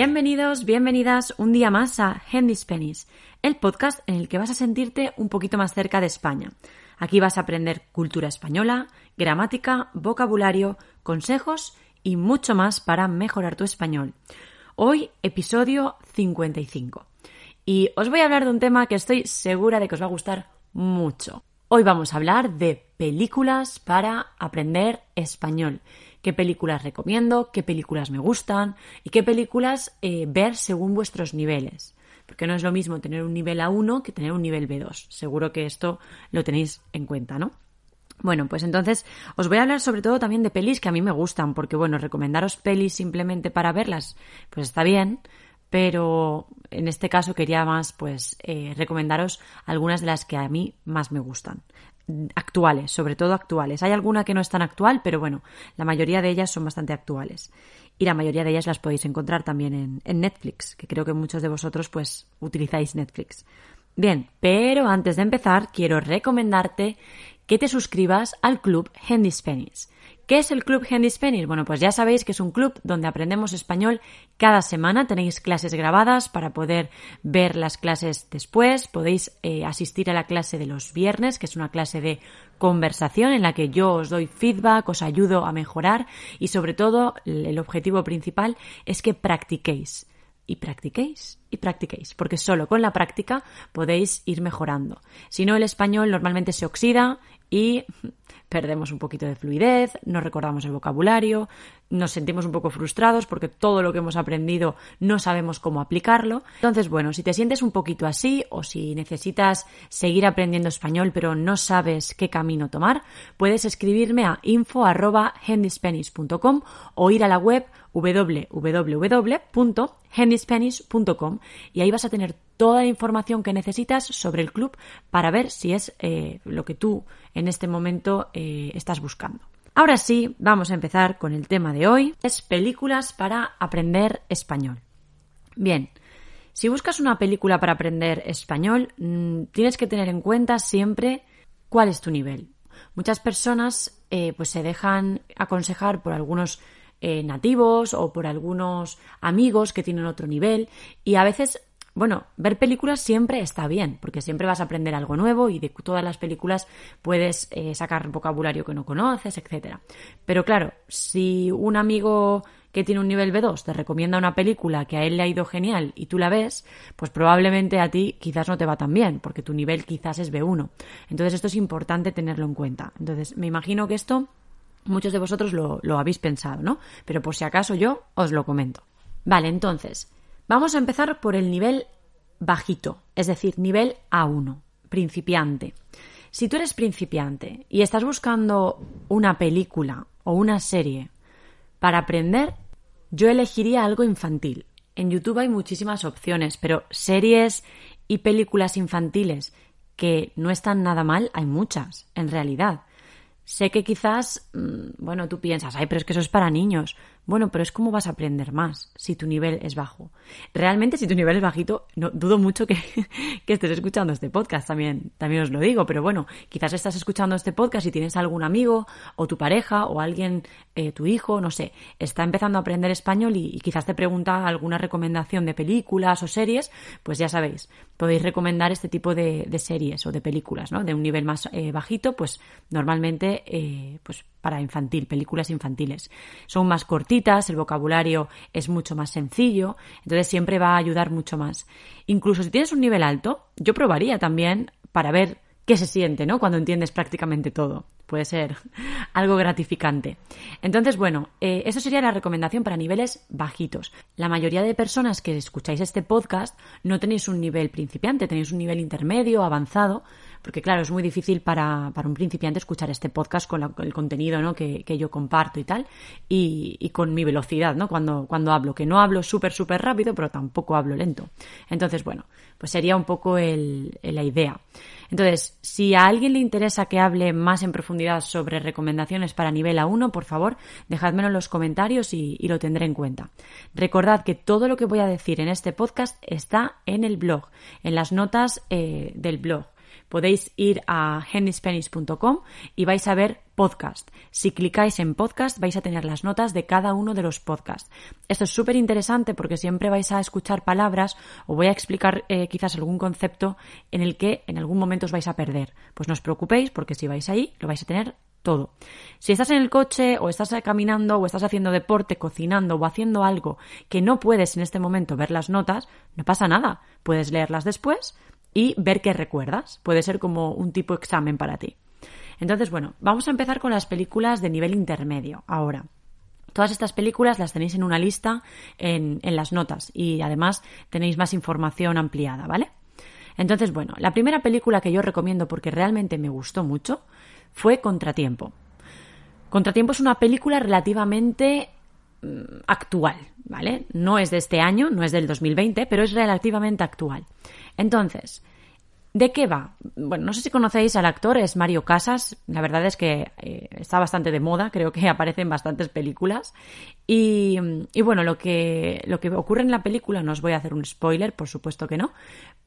Bienvenidos, bienvenidas un día más a Handy Spanish, el podcast en el que vas a sentirte un poquito más cerca de España. Aquí vas a aprender cultura española, gramática, vocabulario, consejos y mucho más para mejorar tu español. Hoy, episodio 55. Y os voy a hablar de un tema que estoy segura de que os va a gustar mucho. Hoy vamos a hablar de películas para aprender español. ¿Qué películas recomiendo? ¿Qué películas me gustan? ¿Y qué películas eh, ver según vuestros niveles? Porque no es lo mismo tener un nivel A1 que tener un nivel B2. Seguro que esto lo tenéis en cuenta, ¿no? Bueno, pues entonces os voy a hablar sobre todo también de pelis que a mí me gustan, porque bueno, recomendaros pelis simplemente para verlas, pues está bien, pero en este caso quería más pues eh, recomendaros algunas de las que a mí más me gustan actuales, sobre todo actuales. Hay alguna que no es tan actual, pero bueno, la mayoría de ellas son bastante actuales. Y la mayoría de ellas las podéis encontrar también en, Netflix, que creo que muchos de vosotros pues utilizáis Netflix. Bien, pero antes de empezar quiero recomendarte que te suscribas al club Handy Spanish. ¿Qué es el Club Handy Spanish? Bueno, pues ya sabéis que es un club donde aprendemos español cada semana. Tenéis clases grabadas para poder ver las clases después. Podéis eh, asistir a la clase de los viernes, que es una clase de conversación en la que yo os doy feedback, os ayudo a mejorar y sobre todo el objetivo principal es que practiquéis y practiquéis y practiquéis, porque solo con la práctica podéis ir mejorando. Si no, el español normalmente se oxida y perdemos un poquito de fluidez, no recordamos el vocabulario, nos sentimos un poco frustrados porque todo lo que hemos aprendido no sabemos cómo aplicarlo. Entonces, bueno, si te sientes un poquito así o si necesitas seguir aprendiendo español pero no sabes qué camino tomar, puedes escribirme a info@handyspanish.com o ir a la web www.handyspanish.com y ahí vas a tener toda la información que necesitas sobre el club para ver si es eh, lo que tú en este momento eh, estás buscando. Ahora sí, vamos a empezar con el tema de hoy. Es películas para aprender español. Bien, si buscas una película para aprender español, mm, tienes que tener en cuenta siempre cuál es tu nivel. Muchas personas eh, pues se dejan aconsejar por algunos eh, nativos o por algunos amigos que tienen otro nivel y a veces bueno, ver películas siempre está bien, porque siempre vas a aprender algo nuevo y de todas las películas puedes eh, sacar vocabulario que no conoces, etc. Pero claro, si un amigo que tiene un nivel B2 te recomienda una película que a él le ha ido genial y tú la ves, pues probablemente a ti quizás no te va tan bien, porque tu nivel quizás es B1. Entonces esto es importante tenerlo en cuenta. Entonces me imagino que esto muchos de vosotros lo, lo habéis pensado, ¿no? Pero por si acaso yo os lo comento. Vale, entonces, Vamos a empezar por el nivel bajito, es decir, nivel A1, principiante. Si tú eres principiante y estás buscando una película o una serie para aprender, yo elegiría algo infantil. En YouTube hay muchísimas opciones, pero series y películas infantiles que no están nada mal, hay muchas, en realidad. Sé que quizás, mm, bueno, tú piensas, ay, pero es que eso es para niños. Bueno, pero es cómo vas a aprender más si tu nivel es bajo. Realmente, si tu nivel es bajito, no, dudo mucho que, estés escuchando este podcast, también, también os lo digo, pero bueno, quizás estás escuchando este podcast y tienes algún amigo o tu pareja o alguien, eh, tu hijo, no sé, está empezando a aprender español y, quizás te pregunta alguna recomendación de películas o series, pues ya sabéis, podéis recomendar este tipo de, series o de películas, ¿no? De un nivel más eh, bajito, pues normalmente, eh, pues para infantil, películas infantiles. Son más cortitas, el vocabulario es mucho más sencillo, entonces siempre va a ayudar mucho más. Incluso si tienes un nivel alto, yo probaría también para ver qué se siente, ¿no? Cuando entiendes prácticamente todo. Puede ser algo gratificante. Entonces, bueno, eh, eso sería la recomendación para niveles bajitos. La mayoría de personas que escucháis este podcast no tenéis un nivel principiante, tenéis un nivel intermedio, avanzado, porque claro, es muy difícil para, para un principiante escuchar este podcast con el contenido ¿no? que, que, yo comparto y tal, y, y, con mi velocidad, ¿no? Cuando, cuando hablo, que no hablo súper, súper rápido, pero tampoco hablo lento. Entonces, bueno, pues sería un poco el, la idea. Entonces, si a alguien le interesa que hable más en profundidad sobre recomendaciones para nivel A1, por favor, dejádmelo en los comentarios y, lo tendré en cuenta. Recordad que todo lo que voy a decir en este podcast está en el blog, en las notas eh, del blog podéis ir a hennyspanish.com y vais a ver podcast. Si clicáis en podcast vais a tener las notas de cada uno de los podcasts. Esto es súper interesante porque siempre vais a escuchar palabras o voy a explicar eh, quizás algún concepto en el que en algún momento os vais a perder. Pues no os preocupéis porque si vais ahí lo vais a tener todo. Si estás en el coche o estás caminando o estás haciendo deporte, cocinando o haciendo algo que no puedes en este momento ver las notas, no pasa nada. Puedes leerlas después y ver qué recuerdas. Puede ser como un tipo examen para ti. Entonces, bueno, vamos a empezar con las películas de nivel intermedio ahora. Todas estas películas las tenéis en una lista en, en las notas y además tenéis más información ampliada, ¿vale? Entonces, bueno, la primera película que yo recomiendo porque realmente me gustó mucho fue Contratiempo. Contratiempo es una película relativamente mm, actual, ¿vale? No es de este año, no es del 2020, pero es relativamente actual. Entonces, ¿de qué va? Bueno, no sé si conocéis al actor, es Mario Casas. La verdad es que eh, está bastante de moda, creo que aparece en bastantes películas. Y, bueno, lo que, lo que ocurre en la película, no os voy a hacer un spoiler, por supuesto que no.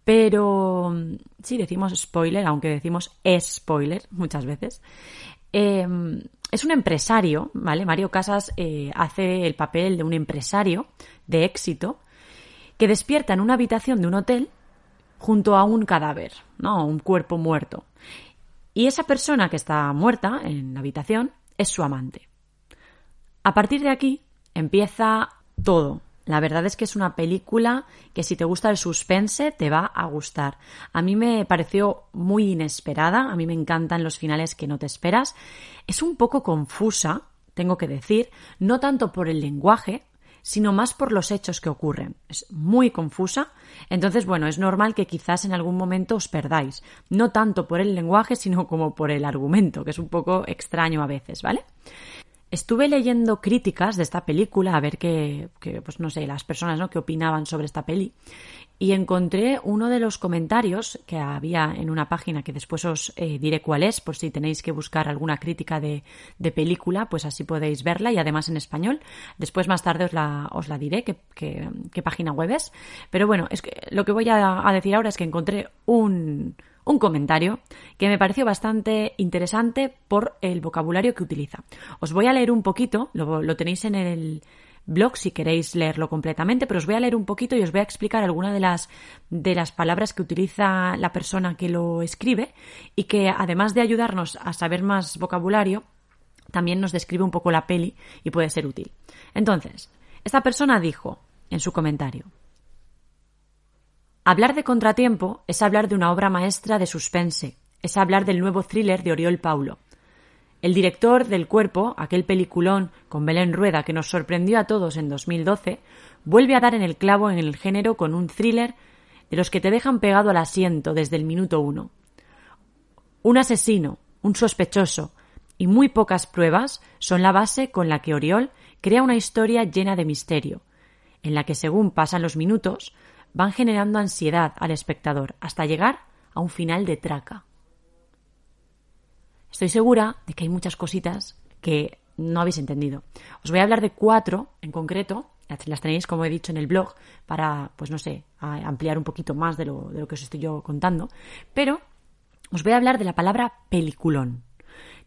Pero sí, decimos spoiler, aunque decimos spoiler muchas veces. Eh, es un empresario, ¿vale? Mario Casas eh, hace el papel de un empresario de éxito que despierta en una habitación de un hotel junto a un cadáver, ¿no? Un cuerpo muerto. Y esa persona que está muerta en la habitación es su amante. A partir de aquí empieza todo. La verdad es que es una película que si te gusta el suspense te va a gustar. A mí me pareció muy inesperada, a mí me encantan los finales que no te esperas. Es un poco confusa, tengo que decir, no tanto por el lenguaje, sino más por los hechos que ocurren. Es muy confusa, entonces, bueno, es normal que quizás en algún momento os perdáis, no tanto por el lenguaje, sino como por el argumento, que es un poco extraño a veces, ¿vale? Estuve leyendo críticas de esta película, a ver qué, pues no sé, las personas ¿no? que opinaban sobre esta peli, y encontré uno de los comentarios que había en una página que después os eh, diré cuál es, por si tenéis que buscar alguna crítica de, de, película, pues así podéis verla y además en español. Después más tarde os la, os la diré qué, qué, qué página web es. Pero bueno, es que lo que voy a decir ahora es que encontré un, un comentario que me pareció bastante interesante por el vocabulario que utiliza. Os voy a leer un poquito, lo, tenéis en el, blog si queréis leerlo completamente, pero os voy a leer un poquito y os voy a explicar algunas de las, de las palabras que utiliza la persona que lo escribe y que además de ayudarnos a saber más vocabulario, también nos describe un poco la peli y puede ser útil. Entonces, esta persona dijo en su comentario, Hablar de contratiempo es hablar de una obra maestra de suspense, es hablar del nuevo thriller de Oriol Paulo, el director del Cuerpo, aquel peliculón con Belén Rueda que nos sorprendió a todos en 2012, vuelve a dar en el clavo en el género con un thriller de los que te dejan pegado al asiento desde el minuto uno. Un asesino, un sospechoso y muy pocas pruebas son la base con la que Oriol crea una historia llena de misterio, en la que según pasan los minutos van generando ansiedad al espectador hasta llegar a un final de traca. Estoy segura de que hay muchas cositas que no habéis entendido. Os voy a hablar de cuatro en concreto, las tenéis como he dicho en el blog para, pues no sé, ampliar un poquito más de lo, de lo que os estoy yo contando, pero os voy a hablar de la palabra peliculón.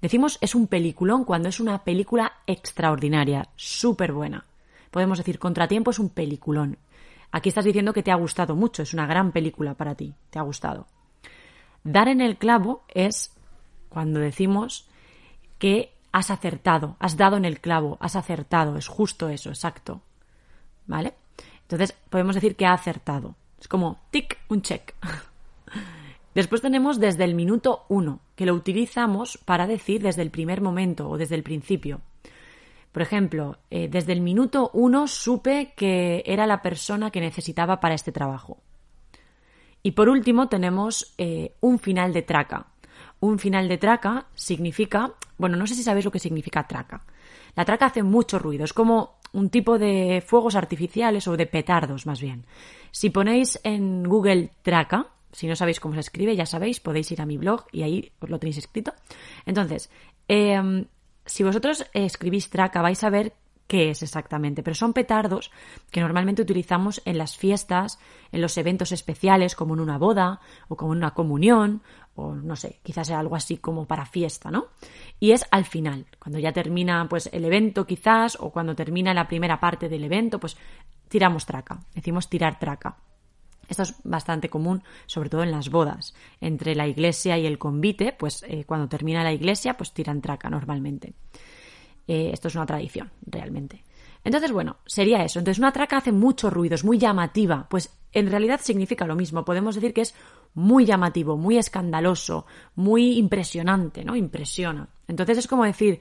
Decimos es un peliculón cuando es una película extraordinaria, súper buena. Podemos decir, Contratiempo es un peliculón. Aquí estás diciendo que te ha gustado mucho, es una gran película para ti, te ha gustado. Dar en el clavo es cuando decimos que has acertado, has dado en el clavo, has acertado, es justo eso, exacto. ¿Vale? Entonces podemos decir que ha acertado. Es como tic, un check. Después tenemos desde el minuto uno, que lo utilizamos para decir desde el primer momento o desde el principio. Por ejemplo, eh, desde el minuto uno supe que era la persona que necesitaba para este trabajo. Y por último tenemos eh, un final de traca. Un final de traca significa, bueno, no sé si sabéis lo que significa traca. La traca hace mucho ruido, es como un tipo de fuegos artificiales o de petardos más bien. Si ponéis en Google traca, si no sabéis cómo se escribe, ya sabéis, podéis ir a mi blog y ahí os lo tenéis escrito. Entonces, em, si vosotros escribís traca, vais a ver qué es exactamente, pero son petardos que normalmente utilizamos en las fiestas, en los eventos especiales, como en una boda o como en una comunión, o no sé, quizás sea algo así como para fiesta, ¿no? Y es al final, cuando ya termina pues el evento quizás, o cuando termina la primera parte del evento, pues tiramos traca, decimos tirar traca. Esto es bastante común, sobre todo en las bodas. Entre la iglesia y el convite, pues eh, cuando termina la iglesia, pues tiran traca normalmente. Eh, esto es una tradición, realmente. Entonces, bueno, sería eso. Entonces, una traca hace mucho ruido, es muy llamativa. Pues en realidad significa lo mismo. Podemos decir que es muy llamativo, muy escandaloso, muy impresionante, ¿no? Impresiona. Entonces es como decir,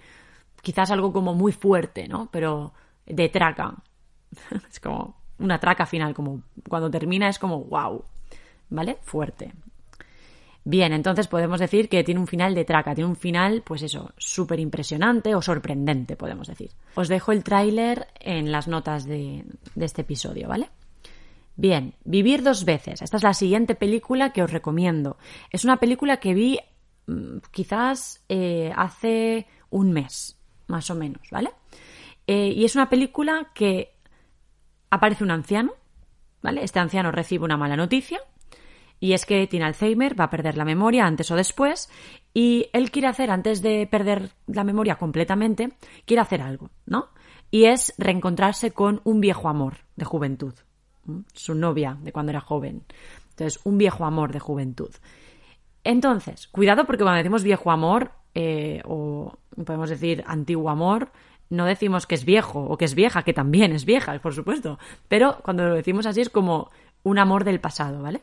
quizás algo como muy fuerte, ¿no? Pero de traca. es como una traca final, como cuando termina es como wow, ¿vale? Fuerte. Bien, entonces podemos decir que tiene un final de traca, tiene un final, pues eso, súper impresionante o sorprendente, podemos decir. Os dejo el tráiler en las notas de, este episodio, ¿vale? Bien, Vivir dos veces. Esta es la siguiente película que os recomiendo. Es una película que vi mm, quizás eh, hace un mes, más o menos, ¿vale? Eh, y es una película que aparece un anciano, ¿vale? Este anciano recibe una mala noticia y es que tiene Alzheimer, va a perder la memoria antes o después, y él quiere hacer, antes de perder la memoria completamente, quiere hacer algo, ¿no? Y es reencontrarse con un viejo amor de juventud, su novia de cuando era joven. Entonces, un viejo amor de juventud. Entonces, cuidado porque cuando decimos viejo amor, eh, o podemos decir antiguo amor, no decimos que es viejo o que es vieja, que también es vieja, por supuesto. Pero cuando lo decimos así es como un amor del pasado, ¿vale?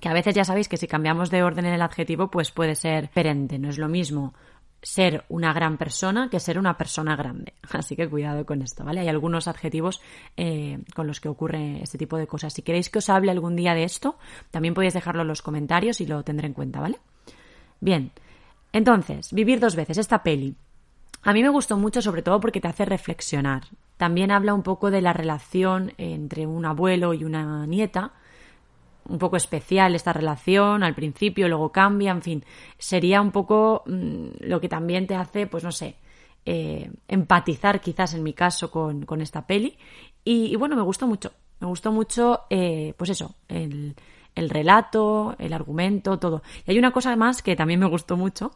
que a veces ya sabéis que si cambiamos de orden en el adjetivo, pues puede ser diferente. No es lo mismo ser una gran persona que ser una persona grande. Así que cuidado con esto, ¿vale? Hay algunos adjetivos eh, con los que ocurre este tipo de cosas. Si queréis que os hable algún día de esto, también podéis dejarlo en los comentarios y lo tendré en cuenta, ¿vale? Bien, entonces, vivir dos veces esta peli. A mí me gustó mucho sobre todo porque te hace reflexionar. También habla un poco de la relación entre un abuelo y una nieta un poco especial esta relación al principio, luego cambia, en fin, sería un poco mm, lo que también te hace, pues no sé, eh, empatizar quizás en mi caso con, esta peli. Y, bueno, me gustó mucho, me gustó mucho, eh, pues eso, el, el relato, el argumento, todo. Y hay una cosa más que también me gustó mucho,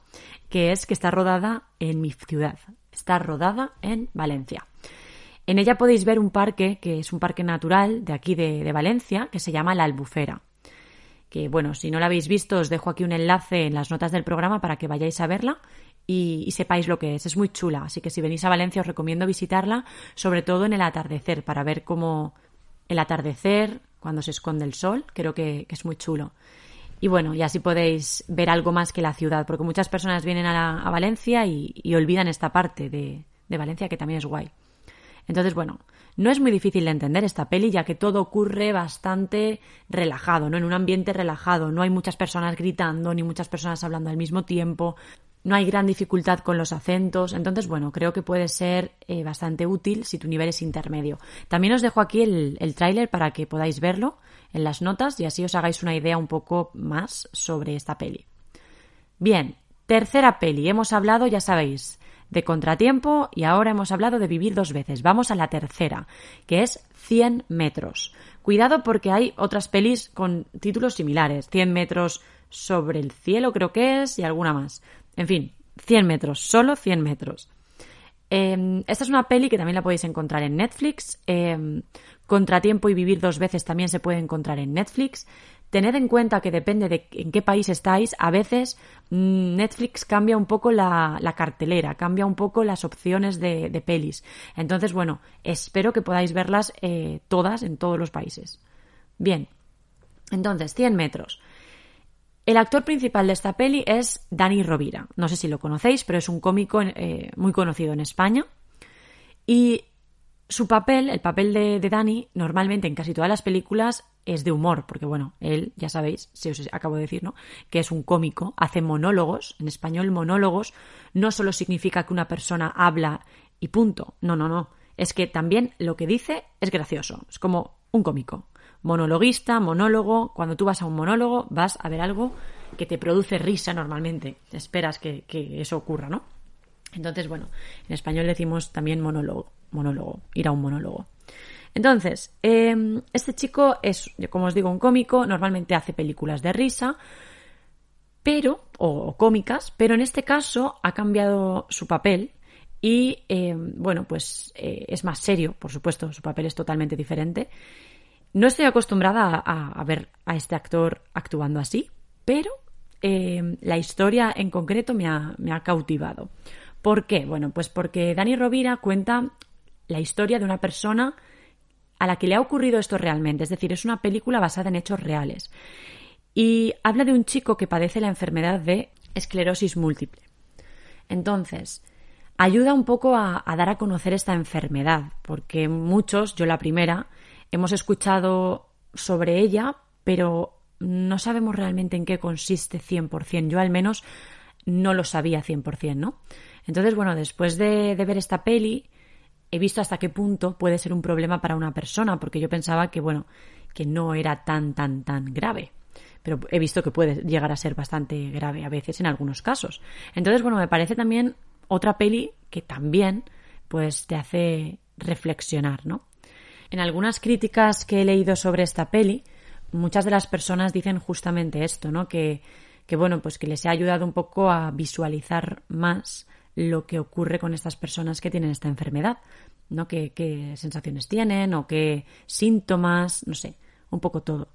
que es que está rodada en mi ciudad, está rodada en Valencia. En ella podéis ver un parque, que es un parque natural de aquí de, Valencia, que se llama La Albufera. Que bueno, si no la habéis visto, os dejo aquí un enlace en las notas del programa para que vayáis a verla y, sepáis lo que es. Es muy chula, así que si venís a Valencia os recomiendo visitarla, sobre todo en el atardecer, para ver cómo el atardecer, cuando se esconde el sol, creo que, es muy chulo. Y bueno, y así podéis ver algo más que la ciudad, porque muchas personas vienen a, Valencia y, olvidan esta parte de Valencia que también es guay. Entonces, bueno, no es muy difícil de entender esta peli, ya que todo ocurre bastante relajado, ¿no? En un ambiente relajado, no hay muchas personas gritando, ni muchas personas hablando al mismo tiempo, no hay gran dificultad con los acentos, entonces, bueno, creo que puede ser eh, bastante útil si tu nivel es intermedio. También os dejo aquí el, el tráiler para que podáis verlo en las notas y así os hagáis una idea un poco más sobre esta peli. Bien, tercera peli. Hemos hablado, ya sabéis, de Contratiempo y ahora hemos hablado de Vivir dos veces. Vamos a la tercera, que es 100 metros. Cuidado porque hay otras pelis con títulos similares. 100 metros sobre el cielo creo que es y alguna más. En fin, 100 metros, solo 100 metros. Em, esta es una peli que también la podéis encontrar en Netflix. Em, Contratiempo y Vivir dos veces también se puede encontrar en Netflix. Tened en cuenta que depende de en qué país estáis, a veces mm, Netflix cambia un poco la, cartelera, cambia un poco las opciones de, pelis. Entonces, bueno, espero que podáis verlas eh, todas en todos los países. Bien, entonces, 100 metros. El actor principal de esta peli es Dani Rovira. No sé si lo conocéis, pero es un cómico eh, muy conocido en España. Y su papel, el papel de, Dani, normalmente en casi todas las películas es de humor, porque bueno, él, ya sabéis, si os acabo de decir, ¿no? Que es un cómico, hace monólogos. En español, monólogos no solo significa que una persona habla y punto. No, no, no. Es que también lo que dice es gracioso. Es como un cómico. Monologuista, monólogo. Cuando tú vas a un monólogo, vas a ver algo que te produce risa normalmente. Esperas que, que eso ocurra, ¿no? Entonces, bueno, en español decimos también monólogo, monólogo, ir a un monólogo. Entonces, em, este chico es, como os digo, un cómico, normalmente hace películas de risa, pero, o, cómicas, pero en este caso ha cambiado su papel y, em, bueno, pues eh, es más serio, por supuesto, su papel es totalmente diferente. No estoy acostumbrada a, ver a este actor actuando así, pero em, la historia en concreto me ha, me ha cautivado. ¿Por qué? Bueno, pues porque Dani Rovira cuenta la historia de una persona a la que le ha ocurrido esto realmente, es decir, es una película basada en hechos reales. Y habla de un chico que padece la enfermedad de esclerosis múltiple. Entonces, ayuda un poco a, dar a conocer esta enfermedad, porque muchos, yo la primera, hemos escuchado sobre ella, pero no sabemos realmente en qué consiste 100%. Yo al menos no lo sabía 100%, ¿no? Entonces, bueno, después de, ver esta peli, he visto hasta qué punto puede ser un problema para una persona, porque yo pensaba que, bueno, que no era tan, tan, tan grave. Pero he visto que puede llegar a ser bastante grave a veces en algunos casos. Entonces, bueno, me parece también otra peli que también, pues, te hace reflexionar, ¿no? En algunas críticas que he leído sobre esta peli, muchas de las personas dicen justamente esto, ¿no? Que, bueno, pues que les ha ayudado un poco a visualizar más lo que ocurre con estas personas que tienen esta enfermedad, ¿no? Qué, sensaciones tienen o qué síntomas, no sé, un poco todo.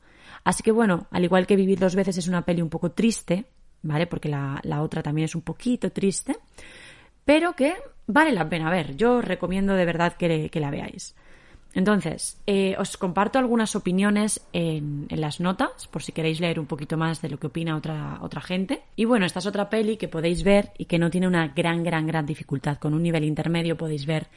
Así que bueno, al igual que Vivir dos veces es una peli un poco triste, ¿vale? Porque la, otra también es un poquito triste, pero que vale la pena ver. Yo recomiendo de verdad que la veáis. Entonces, eh, os comparto algunas opiniones en, las notas, por si queréis leer un poquito más de lo que opina otra, otra gente. Y bueno, esta es otra peli que podéis ver y que no tiene una gran, gran, gran dificultad. Con un nivel intermedio podéis ver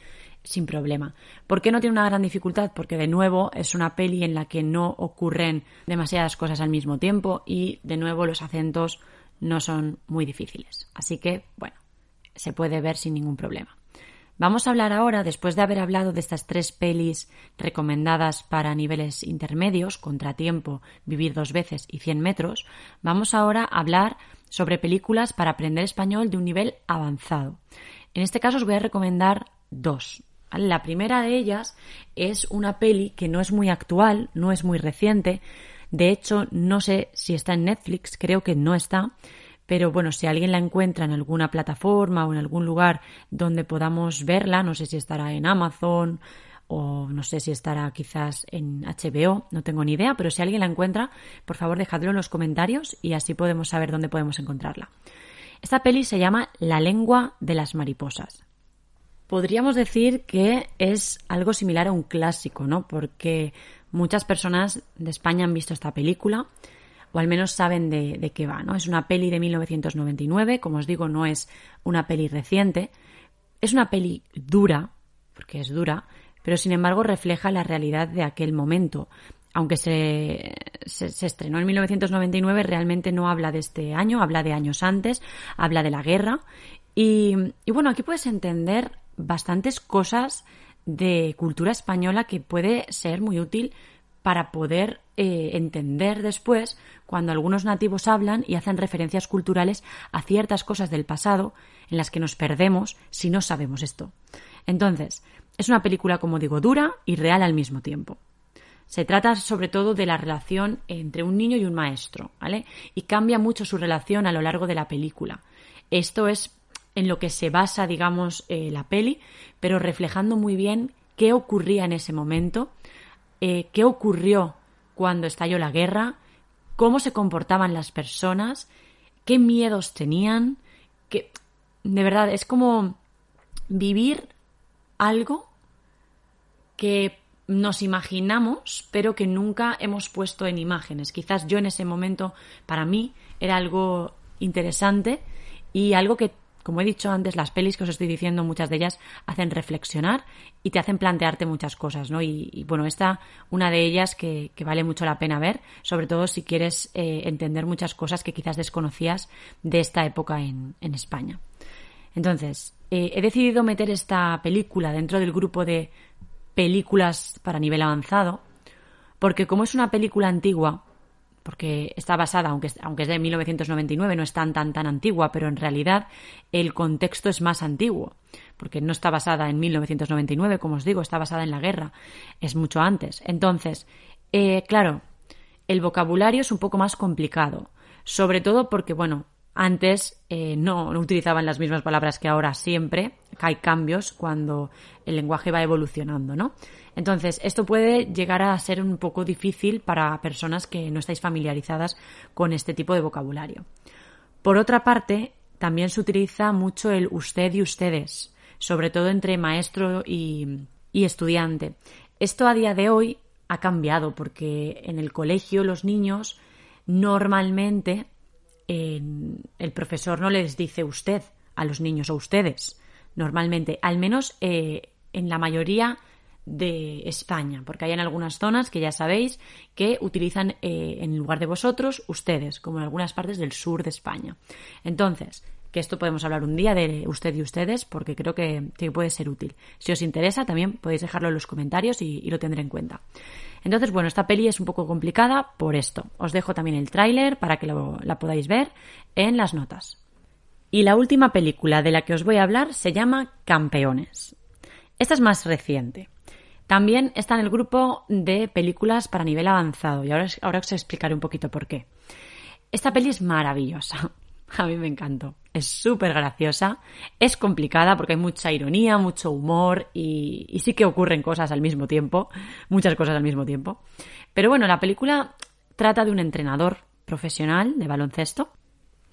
sin problema. ¿Por qué no tiene una gran dificultad? Porque de nuevo es una peli en la que no ocurren demasiadas cosas al mismo tiempo y de nuevo los acentos no son muy difíciles. Así que, bueno, se puede ver sin ningún problema. Vamos a hablar ahora, después de haber hablado de estas tres pelis recomendadas para niveles intermedios, Contratiempo, Vivir dos veces y 100 metros, vamos ahora a hablar sobre películas para aprender español de un nivel avanzado. En este caso os voy a recomendar dos. La primera de ellas es una peli que no es muy actual, no es muy reciente, de hecho no sé si está en Netflix, creo que no está, pero bueno, si alguien la encuentra en alguna plataforma o en algún lugar donde podamos verla, no sé si estará en Amazon o no sé si estará quizás en HBO, no tengo ni idea, pero si alguien la encuentra, por favor dejadlo en los comentarios y así podemos saber dónde podemos encontrarla. Esta peli se llama La lengua de las mariposas. Podríamos decir que es algo similar a un clásico, ¿no? Porque muchas personas de España han visto esta película o al menos saben de, qué va, ¿no? Es una peli de 1999, como os digo, no es una peli reciente. Es una peli dura, porque es dura, pero sin embargo refleja la realidad de aquel momento. Aunque se, se, estrenó en 1999, realmente no habla de este año, habla de años antes, habla de la guerra. Y, y bueno, aquí puedes entender bastantes cosas de cultura española que puede ser muy útil para poder eh, entender después cuando algunos nativos hablan y hacen referencias culturales a ciertas cosas del pasado en las que nos perdemos si no sabemos esto. Entonces, es una película, como digo, dura y real al mismo tiempo. Se trata sobre todo de la relación entre un niño y un maestro, ¿vale? Y cambia mucho su relación a lo largo de la película. Esto es en lo que se basa, digamos, eh, la peli, pero reflejando muy bien qué ocurría en ese momento, eh, qué ocurrió cuando estalló la guerra, cómo se comportaban las personas, qué miedos tenían, que de verdad es como vivir algo que nos imaginamos, pero que nunca hemos puesto en imágenes. Quizás yo en ese momento, para mí, era algo interesante y algo que, como he dicho antes, las pelis que os estoy diciendo, muchas de ellas hacen reflexionar y te hacen plantearte muchas cosas, ¿no? Y, bueno, esta, una de ellas que, vale mucho la pena ver, sobre todo si quieres eh, entender muchas cosas que quizás desconocías de esta época en, España. Entonces, eh, he decidido meter esta película dentro del grupo de películas para nivel avanzado, porque como es una película antigua, porque está basada, aunque, aunque es de 1999, no es tan, tan, tan antigua, pero en realidad el contexto es más antiguo, porque no está basada en 1999, como os digo, está basada en la guerra, es mucho antes. Entonces, eh, claro, el vocabulario es un poco más complicado, sobre todo porque, bueno, antes eh, no, utilizaban las mismas palabras que ahora siempre, hay cambios cuando el lenguaje va evolucionando, ¿no? Entonces, esto puede llegar a ser un poco difícil para personas que no estáis familiarizadas con este tipo de vocabulario. Por otra parte, también se utiliza mucho el usted y ustedes, sobre todo entre maestro y, y estudiante. Esto a día de hoy ha cambiado porque en el colegio los niños normalmente el profesor no les dice usted a los niños o ustedes, normalmente, al menos eh, en la mayoría de España, porque hay en algunas zonas que ya sabéis que utilizan eh, en lugar de vosotros ustedes, como en algunas partes del sur de España. Entonces, que esto podemos hablar un día de usted y ustedes, porque creo que, puede ser útil. Si os interesa, también podéis dejarlo en los comentarios y, lo tendré en cuenta. Entonces, bueno, esta peli es un poco complicada por esto. Os dejo también el tráiler para que la podáis ver en las notas. Y la última película de la que os voy a hablar se llama Campeones. Esta es más reciente. También está en el grupo de películas para nivel avanzado y ahora, ahora os explicaré un poquito por qué. Esta peli es maravillosa. A mí me encantó. Es súper graciosa, es complicada porque hay mucha ironía, mucho humor y, sí que ocurren cosas al mismo tiempo, muchas cosas al mismo tiempo. Pero bueno, la película trata de un entrenador profesional de baloncesto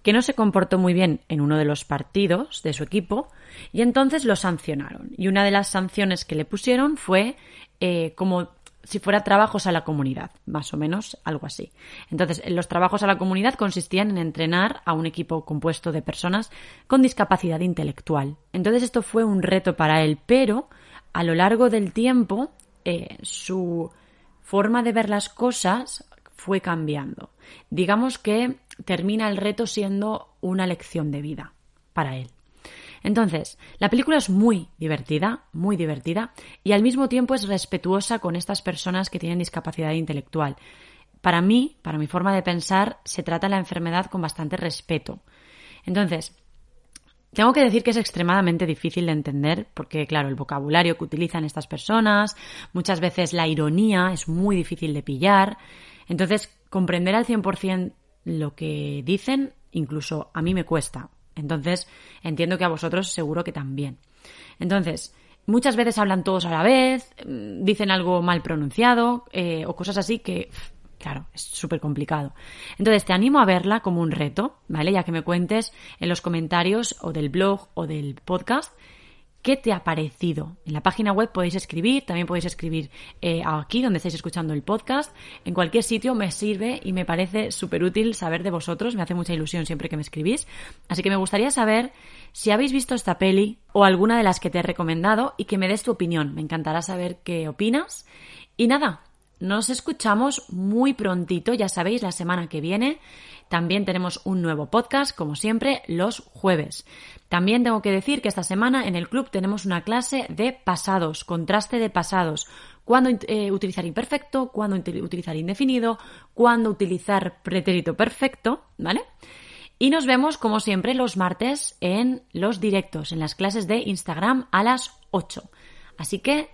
que no se comportó muy bien en uno de los partidos de su equipo y entonces lo sancionaron. Y una de las sanciones que le pusieron fue eh, como si fuera trabajos a la comunidad, más o menos algo así. Entonces, los trabajos a la comunidad consistían en entrenar a un equipo compuesto de personas con discapacidad intelectual. Entonces, esto fue un reto para él, pero a lo largo del tiempo, eh, su forma de ver las cosas fue cambiando. Digamos que termina el reto siendo una lección de vida para él. Entonces, la película es muy divertida, muy divertida, y al mismo tiempo es respetuosa con estas personas que tienen discapacidad intelectual. Para mí, para mi forma de pensar, se trata la enfermedad con bastante respeto. Entonces, tengo que decir que es extremadamente difícil de entender porque, claro, el vocabulario que utilizan estas personas, muchas veces la ironía es muy difícil de pillar. Entonces, comprender al 100% lo que dicen, incluso a mí me cuesta. Entonces, entiendo que a vosotros seguro que también. Entonces, muchas veces hablan todos a la vez, mm, dicen algo mal pronunciado eh, o cosas así que, claro, es súper complicado. Entonces, te animo a verla como un reto, ¿vale? Ya que me cuentes en los comentarios o del blog o del podcast ¿Qué te ha parecido? En la página web podéis escribir, también podéis escribir eh, aquí donde estáis escuchando el podcast. En cualquier sitio me sirve y me parece súper útil saber de vosotros. Me hace mucha ilusión siempre que me escribís. Así que me gustaría saber si habéis visto esta peli o alguna de las que te he recomendado y que me des tu opinión. Me encantará saber qué opinas. Y nada, nos escuchamos muy prontito, ya sabéis, la semana que viene. También tenemos un nuevo podcast, como siempre, los jueves. También tengo que decir que esta semana en el club tenemos una clase de pasados, contraste de pasados. Cuándo eh, utilizar imperfecto, cuándo utilizar indefinido, cuándo utilizar pretérito perfecto, ¿vale? Y nos vemos, como siempre, los martes en los directos, en las clases de Instagram a las 8. Así que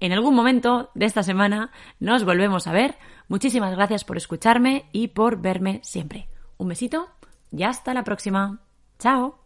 en algún momento de esta semana nos volvemos a ver. Muchísimas gracias por escucharme y por verme siempre. Un besito y hasta la próxima. Chao.